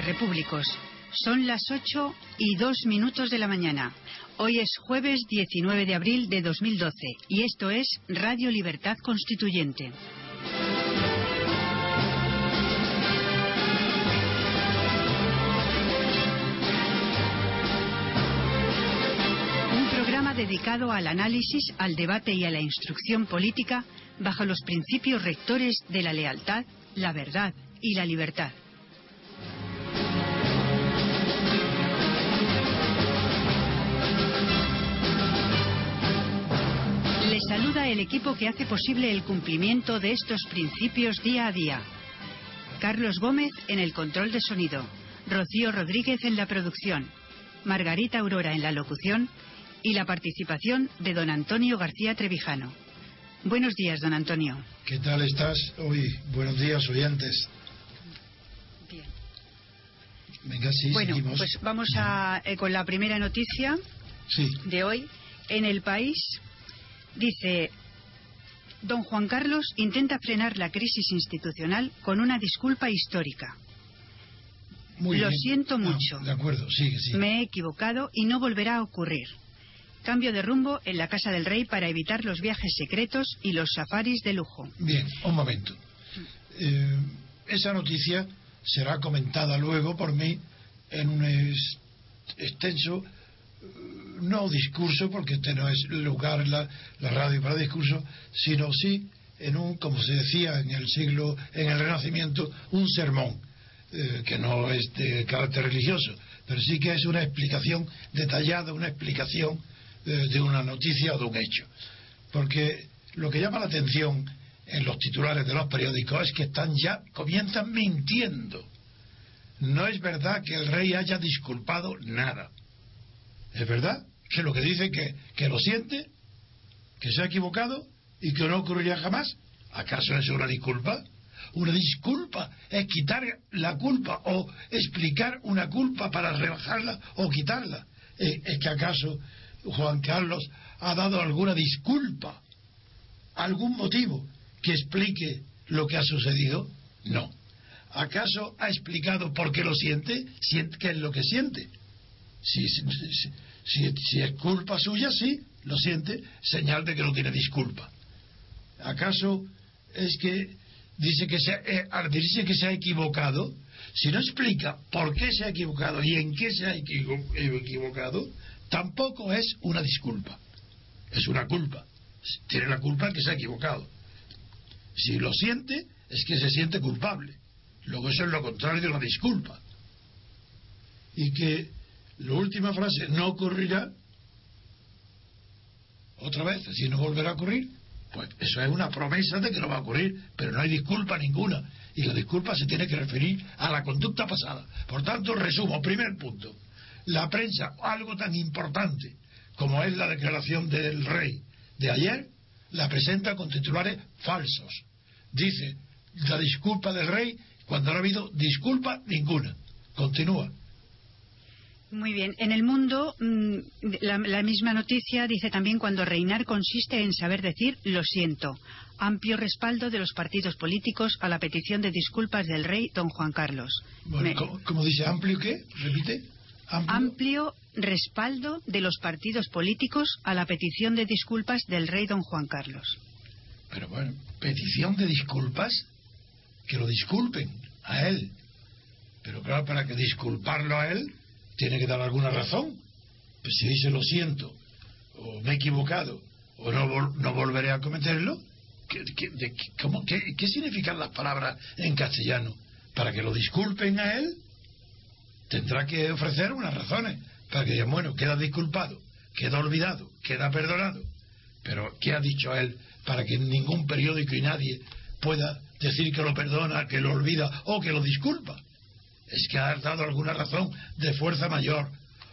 Repúblicos. Son las 8 y 2 minutos de la mañana. Hoy es jueves 19 de abril de 2012 y esto es Radio Libertad Constituyente. Un programa dedicado al análisis, al debate y a la instrucción política bajo los principios rectores de la lealtad, la verdad y la libertad. Saluda el equipo que hace posible el cumplimiento de estos principios día a día. Carlos Gómez en el control de sonido, Rocío Rodríguez en la producción, Margarita Aurora en la locución y la participación de don Antonio García Trevijano. Buenos días, don Antonio. ¿Qué tal estás hoy? Buenos días, oyentes. Bien. Venga, sí, Bueno, seguimos. pues vamos a, eh, con la primera noticia Sí, de hoy. En el país dice, don Juan Carlos intenta frenar la crisis institucional con una disculpa histórica. muy Lo bien. siento Ah, mucho. de acuerdo, sigue, sí. Me he equivocado y no volverá a ocurrir. Cambio de rumbo en la Casa del Rey para evitar los viajes secretos y los safaris de lujo. Bien, un momento. Eh, esa noticia será comentada luego por mí en un extenso, no discurso, porque este no es lugar la, la radio para discurso, sino sí en un, como se decía en el siglo, en el Renacimiento, un sermón, eh, que no es de carácter religioso, pero sí que es una explicación detallada, una explicación eh, de una noticia o de un hecho. Porque lo que llama la atención en los titulares de los periódicos es que están ya, comienzan mintiendo. No es verdad que el rey haya disculpado nada. Es verdad que lo que dice que, que lo siente, que se ha equivocado y que no ocurriría jamás. ¿Acaso es una disculpa? Una disculpa es quitar la culpa o explicar una culpa para rebajarla o quitarla. Eh, ¿Es que acaso Juan Carlos ha dado alguna disculpa, algún motivo que explique lo que ha sucedido? No. ¿Acaso ha explicado por qué lo siente? Sient- ¿Qué es lo que siente? Si, si, si- si- es culpa suya, sí, lo siente, señal de que no tiene disculpa. ¿Acaso es que dice que se, eh, al decirse que se ha equivocado, si no explica por qué se ha equivocado y en qué se ha equivo- equivocado, tampoco es una disculpa. Es una culpa. Tiene la culpa que se ha equivocado. Si lo siente, es que se siente culpable. Luego eso es lo contrario de una disculpa. Y que la última frase no ocurrirá otra vez, decir, no volverá a ocurrir. Pues eso es una promesa de que no va a ocurrir, pero no hay disculpa ninguna. Y la disculpa se tiene que referir a la conducta pasada. Por tanto, resumo, primer punto. La prensa, algo tan importante como es la declaración del rey de ayer, la presenta con titulares falsos. Dice la disculpa del rey cuando no ha habido disculpa ninguna. Continúa. Muy bien. En el mundo, mm, la, misma noticia dice también cuando reinar consiste en saber decir lo siento. Amplio respaldo de los partidos políticos a la petición de disculpas del rey don Juan Carlos. Bueno, ¿cómo, dice amplio qué? Repite. Amplio. respaldo de los partidos políticos a la petición de disculpas del rey don Juan Carlos. Pero bueno, petición de disculpas, que lo disculpen a él. Pero claro, para que disculparlo a él, tiene que dar alguna razón. Pues si dice lo siento, o me he equivocado, o no, no volveré a cometerlo, ¿qué, qué, qué, significan las palabras en castellano? Para que lo disculpen a él, tendrá que ofrecer unas razones para que digan, bueno, queda disculpado, queda olvidado, queda perdonado. Pero, ¿qué ha dicho él para que ningún periódico y nadie pueda decir que lo perdona, que lo olvida o que lo disculpa? Es que ha dado alguna razón de fuerza mayor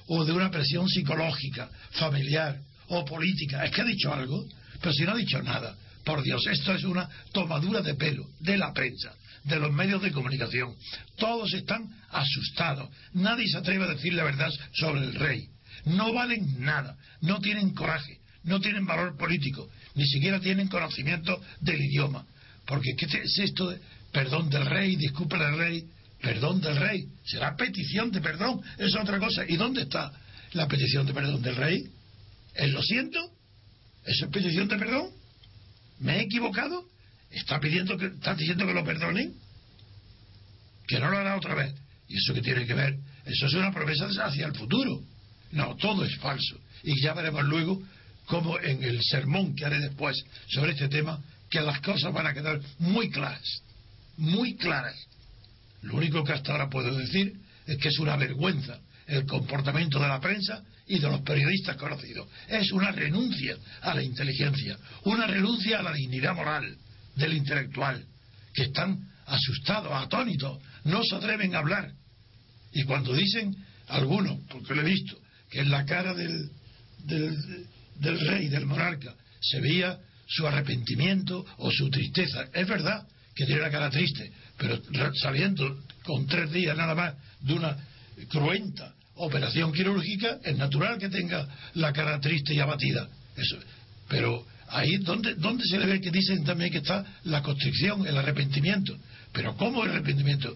o de una presión psicológica, familiar o política. Es que ha dicho algo, pero si no ha dicho nada. Por Dios, esto es una tomadura de pelo de la prensa, de los medios de comunicación. Todos están asustados. Nadie se atreve a decir la verdad sobre el rey. No valen nada, no tienen coraje, no tienen valor político, ni siquiera tienen conocimiento del idioma. Porque ¿qué es esto de perdón del rey, disculpa del rey? Perdón del rey. Será petición de perdón, es otra cosa. ¿Y dónde está la petición de perdón del rey? ¿Es lo siento? ¿Eso es petición de perdón? ¿Me he equivocado? ¿Está pidiendo que, está diciendo que lo perdonen? Que no lo hará otra vez. ¿Y eso qué tiene que ver? Eso es una promesa hacia el futuro. No, todo es falso. Y ya veremos luego cómo en el sermón que haré después sobre este tema, que las cosas van a quedar muy claras. Muy claras lo único que hasta ahora puedo decir es que es una vergüenza el comportamiento de la prensa y de los periodistas conocidos. Es una renuncia a la inteligencia, una renuncia a la dignidad moral del intelectual, que están asustados, atónitos, no se atreven a hablar. Y cuando dicen algunos, porque lo he visto, que en la cara del, del, rey, del monarca, se veía su arrepentimiento o su tristeza, es verdad que tiene la cara triste, pero saliendo con tres días nada más de una cruenta operación quirúrgica, es natural que tenga la cara triste y abatida. Eso. Pero ahí, ¿dónde, ¿dónde se le ve que dicen también que está la constricción, el arrepentimiento? Pero ¿cómo el arrepentimiento?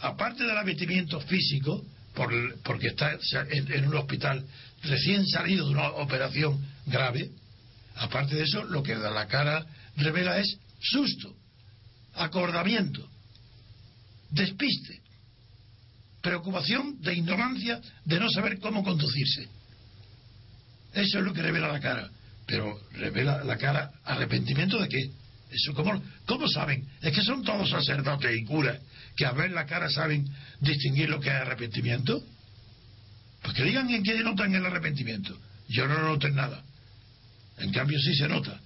Aparte del arrepentimiento físico, por, porque está en, en un hospital recién salido de una operación grave, aparte de eso, lo que la cara revela es susto, acordamiento despiste, preocupación de ignorancia de no saber cómo conducirse. Eso es lo que revela la cara. Pero revela la cara arrepentimiento de qué? Eso, ¿cómo, ¿Cómo saben? Es que son todos sacerdotes y curas que a ver la cara saben distinguir lo que es arrepentimiento. Pues que digan en qué notan el arrepentimiento. Yo no lo noto en nada. En cambio sí se nota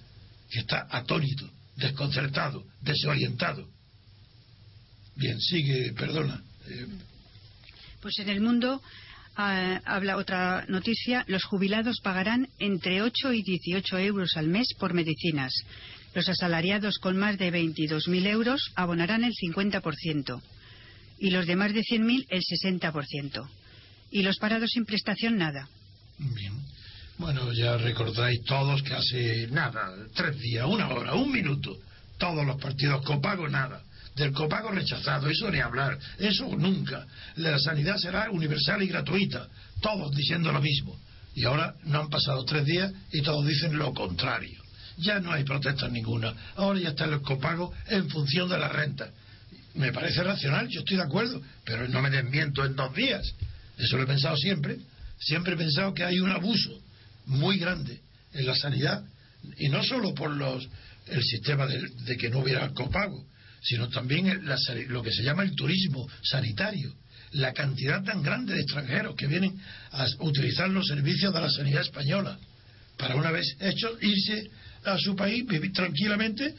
que está atónito, desconcertado, desorientado. Bien, sigue, perdona. Eh, pues en el mundo ah, habla otra noticia. Los jubilados pagarán entre 8 y 18 euros al mes por medicinas. Los asalariados con más de 22.000 euros abonarán el 50% y los de más de 100.000 el 60%. Y los parados sin prestación nada. Bien. Bueno, ya recordáis todos que hace nada, tres días, una hora, un minuto, todos los partidos copago nada del copago rechazado, eso ni hablar, eso nunca. La sanidad será universal y gratuita, todos diciendo lo mismo. Y ahora no han pasado tres días y todos dicen lo contrario. Ya no hay protestas ninguna. Ahora ya está el copago en función de la renta. Me parece racional, yo estoy de acuerdo, pero no me desmiento en dos días. Eso lo he pensado siempre. Siempre he pensado que hay un abuso muy grande en la sanidad y no solo por los el sistema de que no hubiera copago, sino también lo que se llama el turismo sanitario. La cantidad tan grande de extranjeros que vienen a utilizar los servicios de la sanidad española para una vez hechos irse a su país, vivir tranquilamente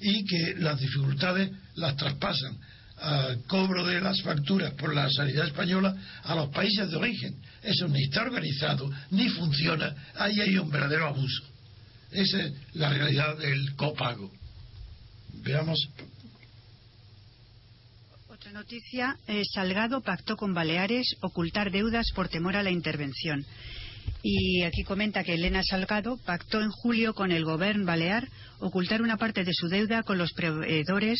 y que las dificultades las traspasan al cobro de las facturas por la sanidad española a los países de origen. Eso ni está organizado, ni funciona. Ahí hay un verdadero abuso. Esa es la realidad del copago. Veamos. Noticia. Eh, Salgado pactó con Baleares ocultar deudas por temor a la intervención. Y aquí comenta que Elena Salgado pactó en julio con el gobierno balear ocultar una parte de su deuda con los proveedores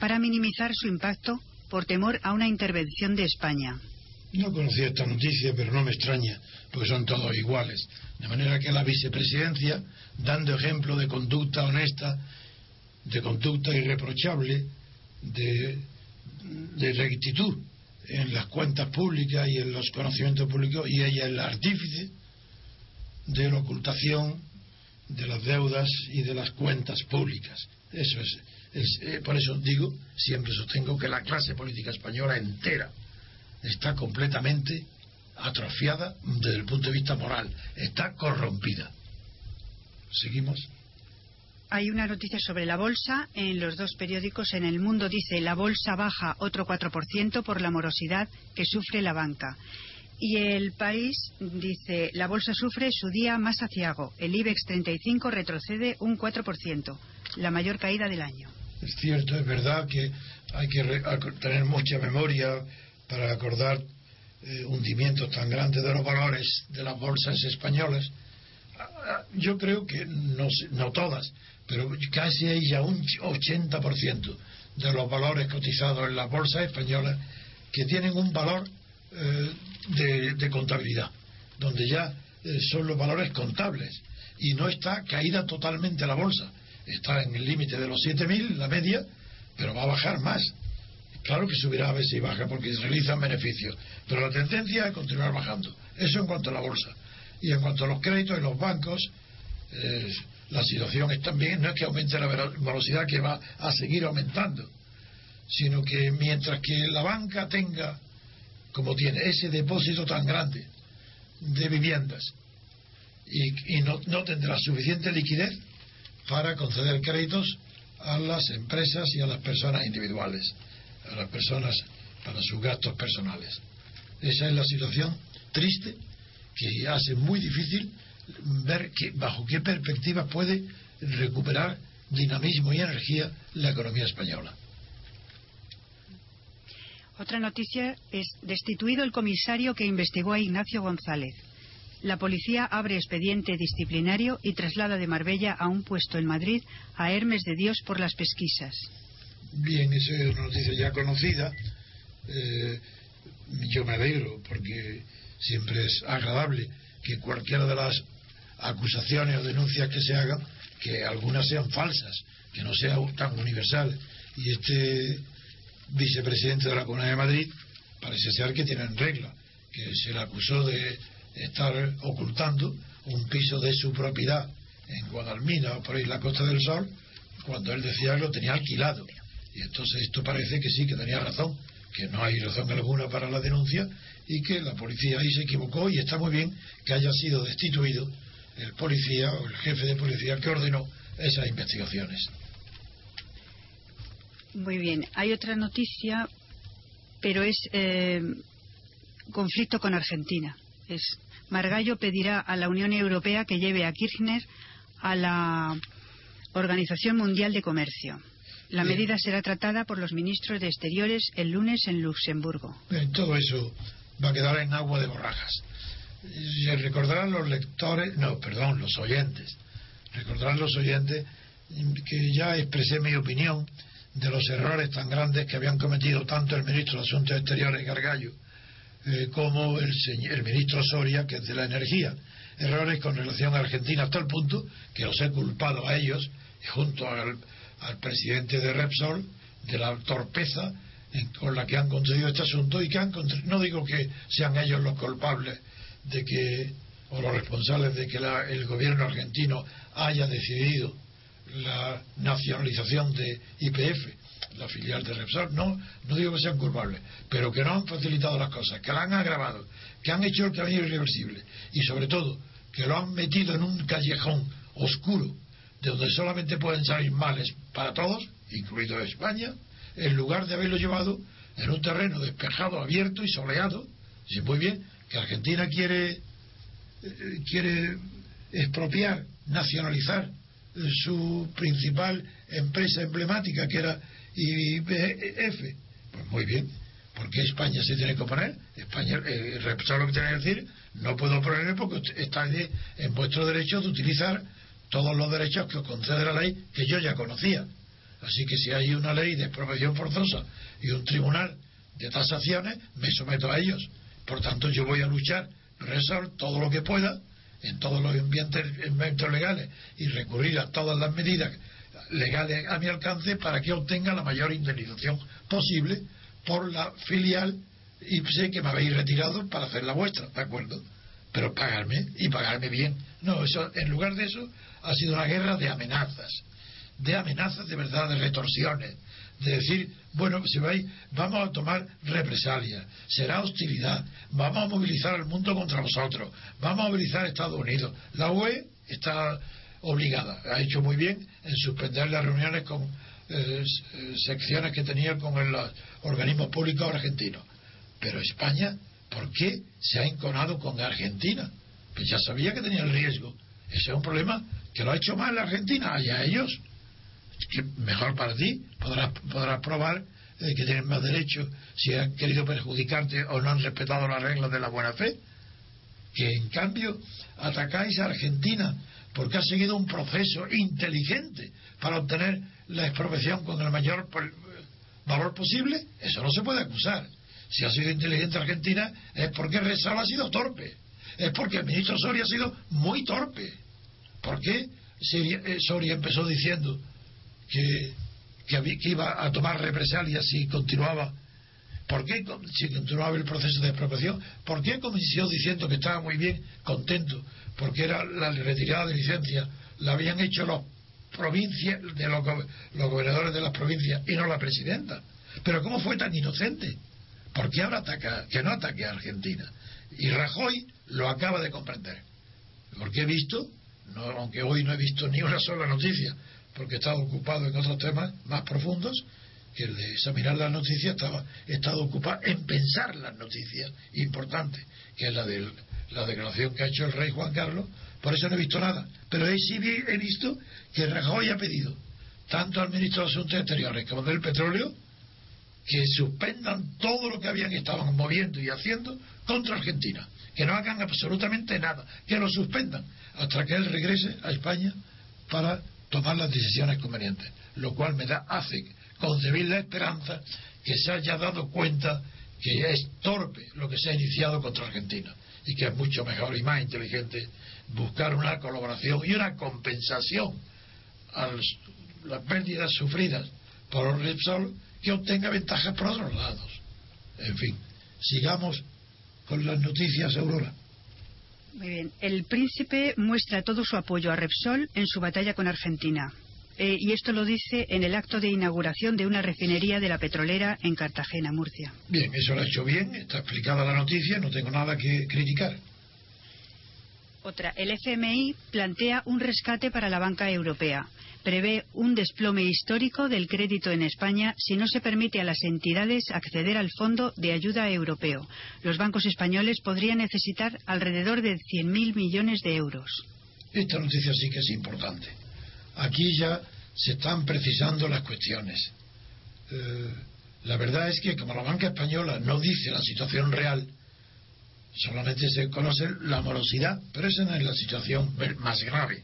para minimizar su impacto por temor a una intervención de España. No conocía esta noticia, pero no me extraña, porque son todos iguales. De manera que la vicepresidencia, dando ejemplo de conducta honesta, de conducta irreprochable, de, de rectitud en las cuentas públicas y en los conocimientos públicos, y ella es la artífice de la ocultación de las deudas y de las cuentas públicas. Eso es, eh, por eso digo, siempre sostengo que la clase política española entera está completamente atrofiada desde el punto de vista moral, está corrompida. Seguimos. Hay una noticia sobre la bolsa en los dos periódicos. En el mundo dice la bolsa baja otro 4% por la morosidad que sufre la banca. Y el país dice, la bolsa sufre su día más aciago. El IBEX 35 retrocede un 4%, la mayor caída del año. Es cierto, es verdad que hay que tener mucha memoria para acordar eh, hundimientos tan grandes de los valores de las bolsas españolas. Ah, ah, yo creo que no, no todas, pero casi hay ya un 80% de los valores cotizados en las bolsas españolas que tienen un valor eh, de, contabilidad, donde ya eh, son los valores contables y no está caída totalmente la bolsa. Está en el límite de los 7.000, la media, pero va a bajar más. Claro que subirá a ver si baja porque se realizan beneficios, pero la tendencia es continuar bajando. Eso en cuanto a la bolsa. Y en cuanto a los créditos y los bancos, eh, la situación es también, no es que aumente la velocidad que va a seguir aumentando, sino que mientras que la banca tenga como tiene ese depósito tan grande de viviendas y, no, tendrá suficiente liquidez para conceder créditos a las empresas y a las personas individuales, a las personas para sus gastos personales. Esa es la situación triste que hace muy difícil ver que, bajo qué perspectiva puede recuperar dinamismo y energía la economía española. Otra noticia es destituido el comisario que investigó a Ignacio González. La policía abre expediente disciplinario y traslada de Marbella a un puesto en Madrid a Hermes de Dios por las pesquisas. Bien, esa es una noticia ya conocida. Eh, yo me alegro porque siempre es agradable que cualquiera de las acusaciones o denuncias que se hagan, que algunas sean falsas, que no sean tan universales. Y este vicepresidente de la Comunidad de Madrid, parece ser que tienen regla, que se le acusó de estar ocultando un piso de su propiedad en Guadalmina o por ahí la Costa del Sol, cuando él decía que lo tenía alquilado. Y entonces esto parece que sí, que tenía razón, que no hay razón alguna para la denuncia y que la policía ahí se equivocó y está muy bien que haya sido destituido el policía o el jefe de policía que ordenó esas investigaciones. Muy bien. Hay otra noticia, pero es eh, conflicto con Argentina. Es Margallo pedirá a la Unión Europea que lleve a Kirchner a la Organización Mundial de Comercio. La medida será tratada por los ministros de Exteriores el lunes en Luxemburgo. todo eso va a quedar en agua de borrajas. Recordarán los lectores, no, perdón, los oyentes, recordarán los oyentes que ya expresé mi opinión de los errores tan grandes que habían cometido tanto el ministro de Asuntos Exteriores, Gargallo, eh, como el, el, ministro Soria, que es de la energía. Errores con relación a Argentina hasta el punto que los he culpado a ellos, junto al, presidente de Repsol, de la torpeza con la que han conseguido este asunto y que han no digo que sean ellos los culpables de que o los responsables de que el gobierno argentino haya decidido la nacionalización de IPF, la filial de Repsol. No, no digo que sean culpables, pero que no han facilitado las cosas, que la han agravado, que han hecho el camino irreversible y sobre todo que lo han metido en un callejón oscuro de donde solamente pueden salir males para todos, incluido España, en lugar de haberlo llevado en un terreno despejado, abierto y soleado. Y muy bien que Argentina quiere, eh, quiere expropiar, nacionalizar su principal empresa emblemática, que era IBF. Pues muy bien, ¿por qué España se tiene que oponer? España, eh, lo que tiene que decir? No puedo oponerme porque está en vuestro derecho de utilizar todos los derechos que os concede la ley que yo ya conocía. Así que si hay una ley de expropiación forzosa y un tribunal de tasaciones, me someto a ellos. Por tanto, yo voy a luchar, resolver todo lo que pueda en todos los ambientes, legales y recurrir a todas las medidas legales a mi alcance para que obtenga la mayor indemnización posible por la filial y que me habéis retirado para hacer la vuestra, ¿de acuerdo? Pero pagarme y pagarme bien. No, eso, en lugar de eso, ha sido una guerra de amenazas, de amenazas de verdad, de retorsiones, de decir, bueno, si vais, vamos a tomar represalias, será hostilidad, vamos a movilizar al mundo contra vosotros, vamos a movilizar a Estados Unidos. La UE está obligada, ha hecho muy bien en suspender las reuniones con eh, eh, secciones que tenía con los organismos públicos argentinos. Pero España, ¿por qué se ha enconado con Argentina? Pues ya sabía que tenía el riesgo. Ese es un problema que lo ha hecho mal la Argentina, allá ellos. Mejor para ti, podrás, podrás probar eh, que tienen más derecho si han querido perjudicarte o no han respetado las reglas de la buena fe. Que en cambio atacáis a Argentina porque ha seguido un proceso inteligente para obtener la expropiación con el mayor valor posible, eso no se puede acusar. Si ha sido inteligente Argentina es porque Resal ha sido torpe, es porque el ministro Soria ha sido muy torpe. ¿Por qué eh, Soria empezó diciendo que, que, iba a tomar represalias si continuaba? ¿Por qué si continuaba el proceso de expropiación? ¿Por qué comenzó diciendo que estaba muy bien, contento, porque era la retirada de licencia, la habían hecho los provincias, de los, gobernadores de las provincias y no la presidenta. Pero ¿cómo fue tan inocente? ¿Por qué ahora ataca, que no ataque a Argentina? Y Rajoy lo acaba de comprender. Porque he visto, no, aunque hoy no he visto ni una sola noticia, porque he estado ocupado en otros temas más profundos, que el de examinar las noticias estaba, ocupado en pensar las noticias importantes, que es la de la declaración que ha hecho el rey Juan Carlos por eso no he visto nada. Pero sí he visto que Rajoy ha pedido, tanto al ministro de Asuntos Exteriores como del Petróleo, que suspendan todo lo que habían estado moviendo y haciendo contra Argentina. Que no hagan absolutamente nada. Que lo suspendan hasta que él regrese a España para tomar las decisiones convenientes. Lo cual me da, hace concebir la esperanza que se haya dado cuenta que es torpe lo que se ha iniciado contra Argentina y que es mucho mejor y más inteligente buscar una colaboración y una compensación a las pérdidas sufridas por Repsol que obtenga ventajas por otros lados. En fin, sigamos con las noticias, Aurora. Muy bien. El príncipe muestra todo su apoyo a Repsol en su batalla con Argentina. Eh, y esto lo dice en el acto de inauguración de una refinería de la petrolera en Cartagena, Murcia. Bien, eso lo ha hecho bien, está explicada la noticia, no tengo nada que criticar. Otra, el FMI plantea un rescate para la banca europea. Prevé un desplome histórico del crédito en España si no se permite a las entidades acceder al Fondo de Ayuda Europeo. Los bancos españoles podrían necesitar alrededor de 100.000 millones de euros. Esta noticia sí que es importante. Aquí ya se están precisando las cuestiones. Eh, la verdad es que como la banca española no dice la situación real, solamente se conoce la morosidad, pero esa no es la situación más grave.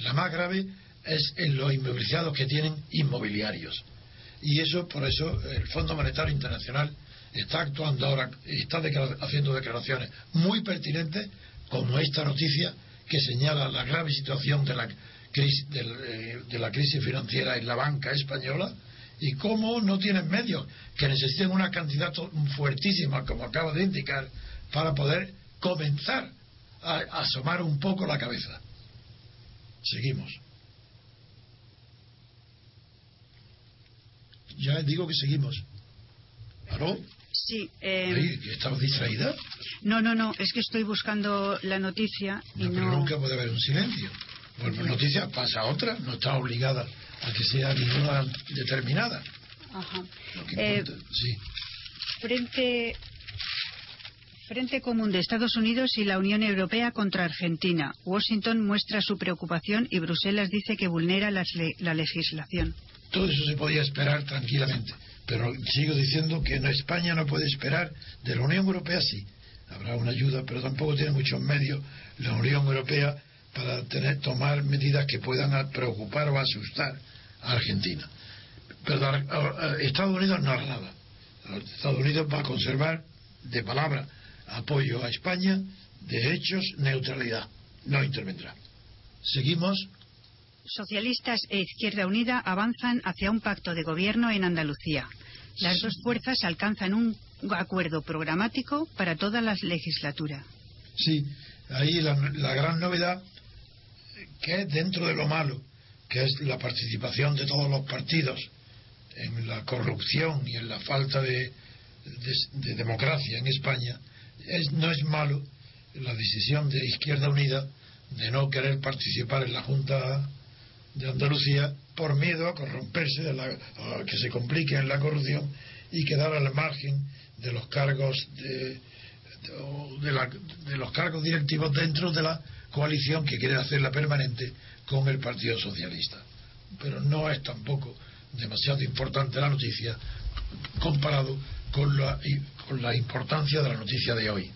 La más grave es en los inmovilizados que tienen inmobiliarios. Y eso, por eso, el Fondo Monetario Internacional está actuando ahora, está haciendo declaraciones muy pertinentes, como esta noticia que señala la grave situación de la crisis, eh, de la crisis financiera en la banca española y cómo no tienen medios, que necesiten una cantidad fuertísima, como acaba de indicar, para poder comenzar a, asomar un poco la cabeza. Seguimos. Ya digo que seguimos. ¿Aló? Sí. Eh... ¿Estabas distraída? No, no, no. Es que estoy buscando la noticia y no. Pero nunca puede haber un silencio. Pues noticia pasa a otra, no está obligada a que sea ninguna determinada. Ajá. Lo que Eh, sí. Frente, Frente Común de Estados Unidos y la Unión Europea contra Argentina. Washington muestra su preocupación y Bruselas dice que vulnera las le- la legislación. Todo eso se podía esperar tranquilamente. Pero sigo diciendo que no, España no puede esperar, de la Unión Europea sí. Habrá una ayuda, pero tampoco tiene muchos medios la Unión Europea para tener, tomar medidas que puedan preocupar o asustar a Argentina. Pero Estados Unidos no hará nada. Estados Unidos va a conservar de palabra apoyo a España, de hechos neutralidad. No intervendrá. Seguimos. Socialistas e Izquierda Unida avanzan hacia un pacto de gobierno en Andalucía. Las dos fuerzas alcanzan un acuerdo programático para toda la legislatura. Sí, ahí la, la gran novedad que es dentro de lo malo, que es la participación de todos los partidos en la corrupción y en la falta de, de- de democracia en España, es, no es malo la decisión de Izquierda Unida de no querer participar en la Junta de Andalucía por miedo a corromperse, de la- a que se complique en la corrupción y quedar al margen de los cargos de, de, de los cargos directivos dentro de la coalición que quiere hacerla permanente con el Partido Socialista. Pero no es tampoco demasiado importante la noticia comparado con la, con la importancia de la noticia de hoy.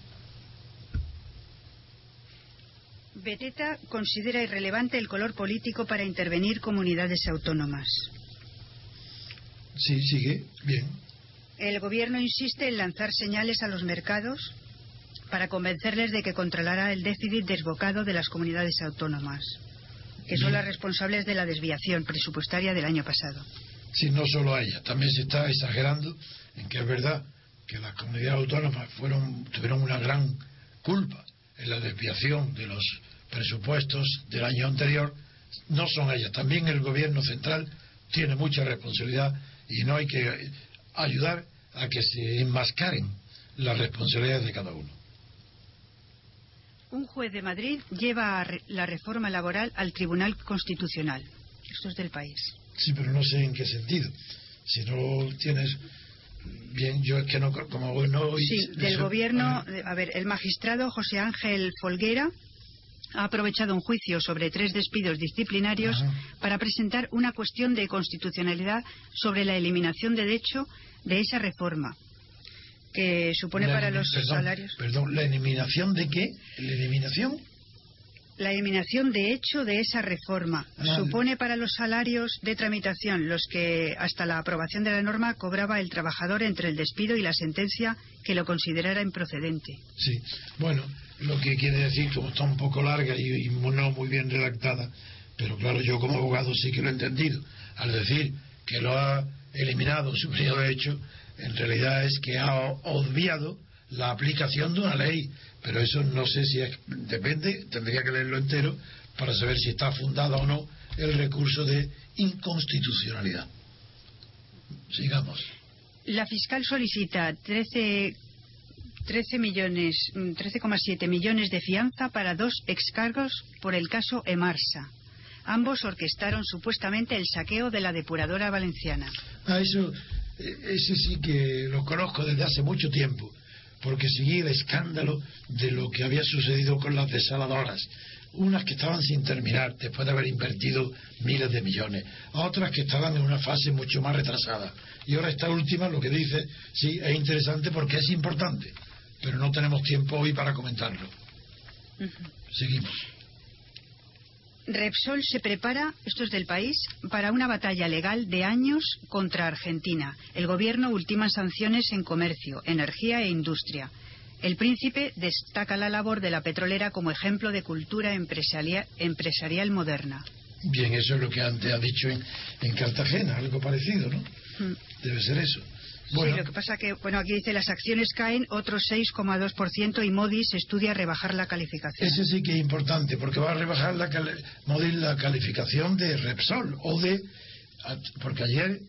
Beteta considera irrelevante el color político para intervenir comunidades autónomas. Sí, sigue, bien. El gobierno insiste en lanzar señales a los mercados para convencerles de que controlará el déficit desbocado de las comunidades autónomas, que son las responsables de la desviación presupuestaria del año pasado. Sí, no solo a ella, también se está exagerando en que es verdad que las comunidades autónomas fueron, tuvieron una gran culpa en la desviación de los presupuestos del año anterior. No son ellas, también el gobierno central tiene mucha responsabilidad y no hay que ayudar a que se enmascaren las responsabilidades de cada uno. Un juez de Madrid lleva la reforma laboral al Tribunal Constitucional. Esto es del país. Sí, pero no sé en qué sentido. Si no tienes bien, yo es que no, como no Sí, del gobierno. A ver, el magistrado José Ángel Folguera ha aprovechado un juicio sobre tres despidos disciplinarios Ajá. para presentar una cuestión de constitucionalidad sobre la eliminación de hecho de esa reforma que supone La para los perdón, salarios Perdón, ¿la eliminación de qué? ¿La eliminación? la eliminación de hecho de esa reforma Ah. supone para los salarios de tramitación los que hasta la aprobación de la norma cobraba el trabajador entre el despido y la sentencia que lo considerara improcedente. Sí. Bueno, lo que quiere decir, como está un poco larga y, y no muy bien redactada, pero claro, yo como abogado sí que lo he entendido. Al decir que lo ha eliminado su periodo de hecho, en realidad es que ha obviado la aplicación de una ley. Pero eso no sé si es, depende, tendría que leerlo entero para saber si está fundada o no el recurso de inconstitucionalidad. Sigamos. La fiscal solicita 13 13 millones, mm, 13,7 millones de fianza para dos excargos por el caso Emarsa. Ambos orquestaron supuestamente el saqueo de la depuradora valenciana. Ah, eso, eh, ese sí que lo conozco desde hace mucho tiempo, porque seguí el escándalo de lo que había sucedido con las desaladoras. Unas que estaban sin terminar, después de haber invertido miles de millones. Otras que estaban en una fase mucho más retrasada. Y ahora esta última, lo que dice, sí, es interesante porque es importante. Pero no tenemos tiempo hoy para comentarlo. Seguimos. Repsol se prepara, esto es del país, para una batalla legal de años contra Argentina. El gobierno ultima sanciones en comercio, energía e industria. El príncipe destaca la labor de la petrolera como ejemplo de cultura empresarial, empresarial moderna. Bien, eso es lo que antes ha dicho en, en Cartagena, algo parecido, ¿no? Mm. Debe ser eso. Bueno, Sí, lo que pasa que, bueno, aquí dice las acciones caen otro 6,2% y Modis estudia rebajar la calificación. Ese sí que es importante, porque va a rebajar la, cali- Modis la calificación de Repsol, o de. Porque ayer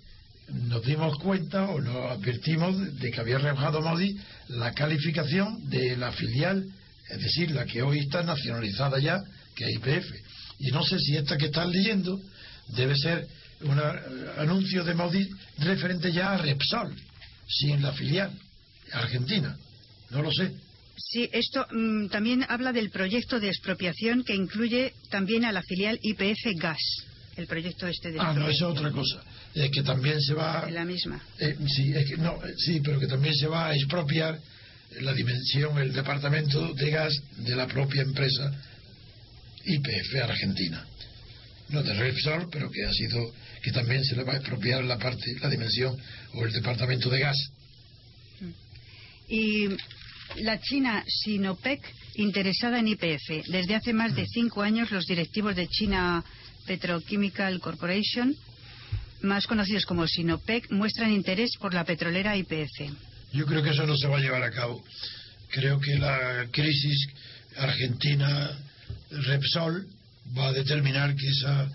nos dimos cuenta o nos advertimos de que había rebajado Modis la calificación de la filial, es decir, la que hoy está nacionalizada ya, que es IPF. Y no sé si esta que estás leyendo debe ser un anuncio de Maudit referente ya a Repsol, si en la filial argentina. No lo sé. Sí, esto mm, también habla del proyecto de expropiación que incluye también a la filial IPF Gas. El proyecto este de. Ah, no, eso es otra cosa. Es que también se va. la misma. Eh, sí, es que, no, sí, pero que también se va a expropiar la dimensión, el departamento de gas de la propia empresa IPF Argentina. No de Repsol, pero que ha sido, que también se le va a expropiar la parte, la dimensión o el departamento de gas. Y la China Sinopec interesada en IPF. Desde hace más de cinco años los directivos de China Petrochemical Corporation, más conocidos como Sinopec, muestran interés por la petrolera IPF. Yo creo que eso no se va a llevar a cabo. Creo que la crisis argentina Repsol va a determinar que esa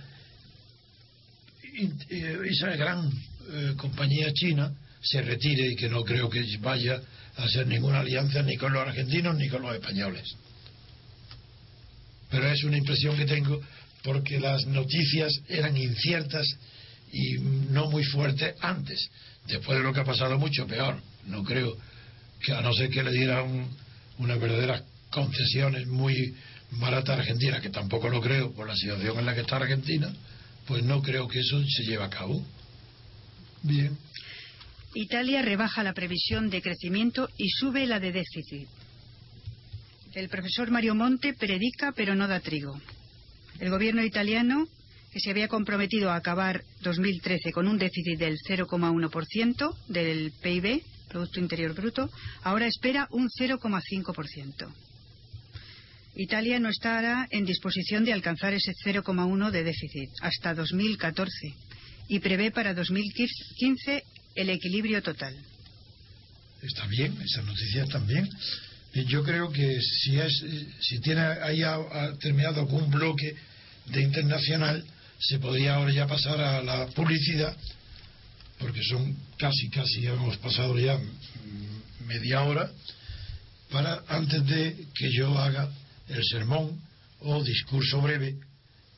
eh, esa gran eh, compañía china se retire y que no creo que vaya a hacer ninguna alianza ni con los argentinos ni con los españoles. Pero es una impresión que tengo porque las noticias eran inciertas y no muy fuertes antes. Después de lo que ha pasado, mucho peor. No creo que, a no ser que le dieran unas verdaderas concesiones muy baratas a Argentina, que tampoco lo creo por la situación en la que está Argentina, pues no creo que eso se lleve a cabo. Bien. Italia rebaja la previsión de crecimiento y sube la de déficit. El profesor Mario Monte predica pero no da trigo. El gobierno italiano, que se había comprometido a acabar 2013 con un déficit del 0,1% del PIB, Producto Interior Bruto, ahora espera un 0,5%. Italia no estará en disposición de alcanzar ese 0,1 de déficit hasta 2014 y prevé para 2015 el equilibrio total. Está bien, esa noticia también. Yo creo que si es, si tiene ahí terminado algún bloque de internacional, se podría ahora ya pasar a la publicidad, porque son casi, casi hemos pasado ya media hora, para antes de que yo haga el sermón o discurso breve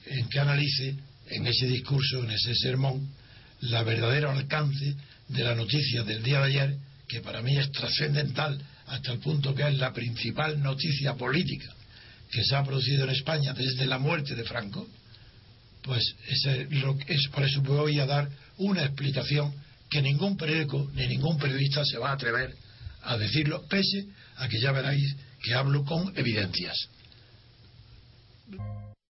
en que analice en ese discurso, en ese sermón, la verdadero alcance de la noticia del día de ayer, que para mí es trascendental hasta el punto que es la principal noticia política que se ha producido en España desde la muerte de Franco, pues ese, es por eso voy a dar una explicación que ningún periódico ni ningún periodista se va a atrever a decirlo, pese a que ya veráis que hablo con evidencias. Thank you.